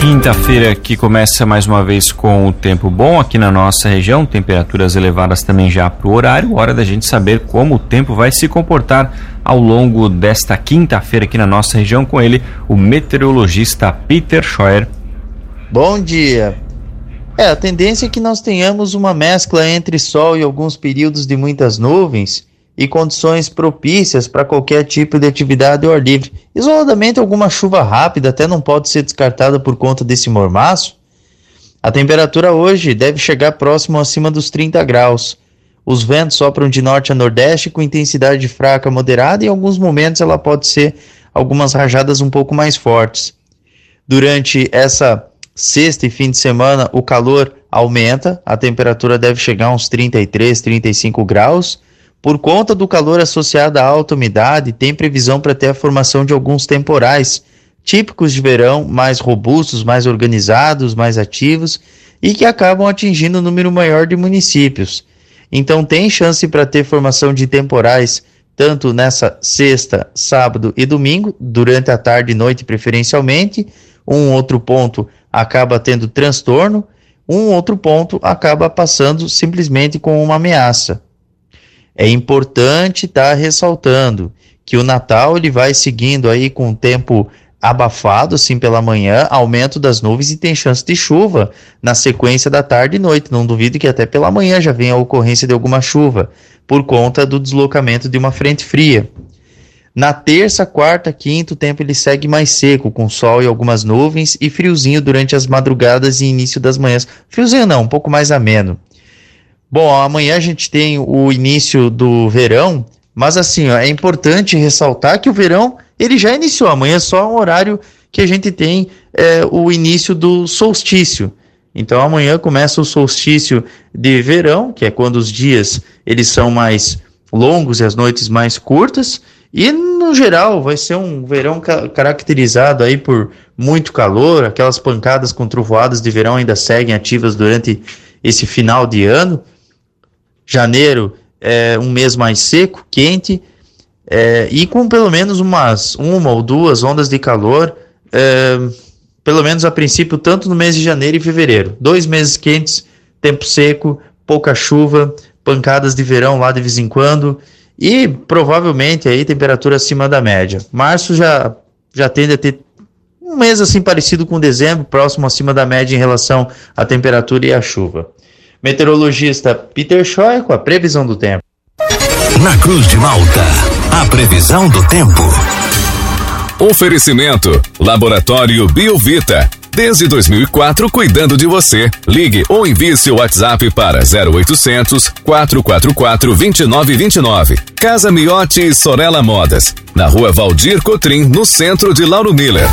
Quinta-feira que começa mais uma vez com o tempo bom aqui na nossa região, temperaturas elevadas também já para o horário. Hora da gente saber como o tempo vai se comportar ao longo desta quinta-feira aqui na nossa região com ele, o meteorologista Peter Scheuer. Bom dia. É, a tendência é que nós tenhamos uma mescla entre sol e alguns períodos de muitas nuvens e condições propícias para qualquer tipo de atividade ao ar livre. Isoladamente, alguma chuva rápida até não pode ser descartada por conta desse mormaço. A temperatura hoje deve chegar próximo acima dos 30 graus. Os ventos sopram de norte a nordeste com intensidade fraca moderada e em alguns momentos ela pode ser algumas rajadas um pouco mais fortes. Durante essa Sexta e fim de semana o calor aumenta, a temperatura deve chegar a uns 33, 35 graus. Por conta do calor associado à alta umidade, tem previsão para ter a formação de alguns temporais típicos de verão, mais robustos, mais organizados, mais ativos e que acabam atingindo um número maior de municípios. Então tem chance para ter formação de temporais tanto nessa sexta, sábado e domingo, durante a tarde e noite preferencialmente. Um outro ponto acaba tendo transtorno, um outro ponto acaba passando simplesmente com uma ameaça. É importante estar tá ressaltando que o Natal ele vai seguindo aí com o tempo abafado assim pela manhã, aumento das nuvens e tem chance de chuva na sequência da tarde e noite. Não duvido que até pela manhã já venha a ocorrência de alguma chuva por conta do deslocamento de uma frente fria. Na terça, quarta, quinta, o tempo ele segue mais seco, com sol e algumas nuvens e friozinho durante as madrugadas e início das manhãs. Friozinho não, um pouco mais ameno. Bom, amanhã a gente tem o início do verão, mas assim, ó, é importante ressaltar que o verão ele já iniciou. Amanhã é só um horário que a gente tem é, o início do solstício. Então amanhã começa o solstício de verão, que é quando os dias eles são mais longos e as noites mais curtas. E no geral vai ser um verão ca caracterizado aí por muito calor, aquelas pancadas com trovoadas de verão ainda seguem ativas durante esse final de ano. Janeiro é um mês mais seco, quente, é, e com pelo menos umas uma ou duas ondas de calor, é, pelo menos a princípio, tanto no mês de janeiro e fevereiro. Dois meses quentes, tempo seco, pouca chuva, pancadas de verão lá de vez em quando e provavelmente aí temperatura acima da média. Março já, já tende a ter um mês assim parecido com dezembro, próximo acima da média em relação à temperatura e à chuva. Meteorologista Peter Schoy com a previsão do tempo. Na Cruz de Malta, a previsão do tempo. Oferecimento: Laboratório Biovita. Desde 2004, cuidando de você. Ligue ou envie seu WhatsApp para 0800 444 2929. Casa Miotti e Sorella Modas. Na rua Valdir Cotrim, no centro de Lauro Miller.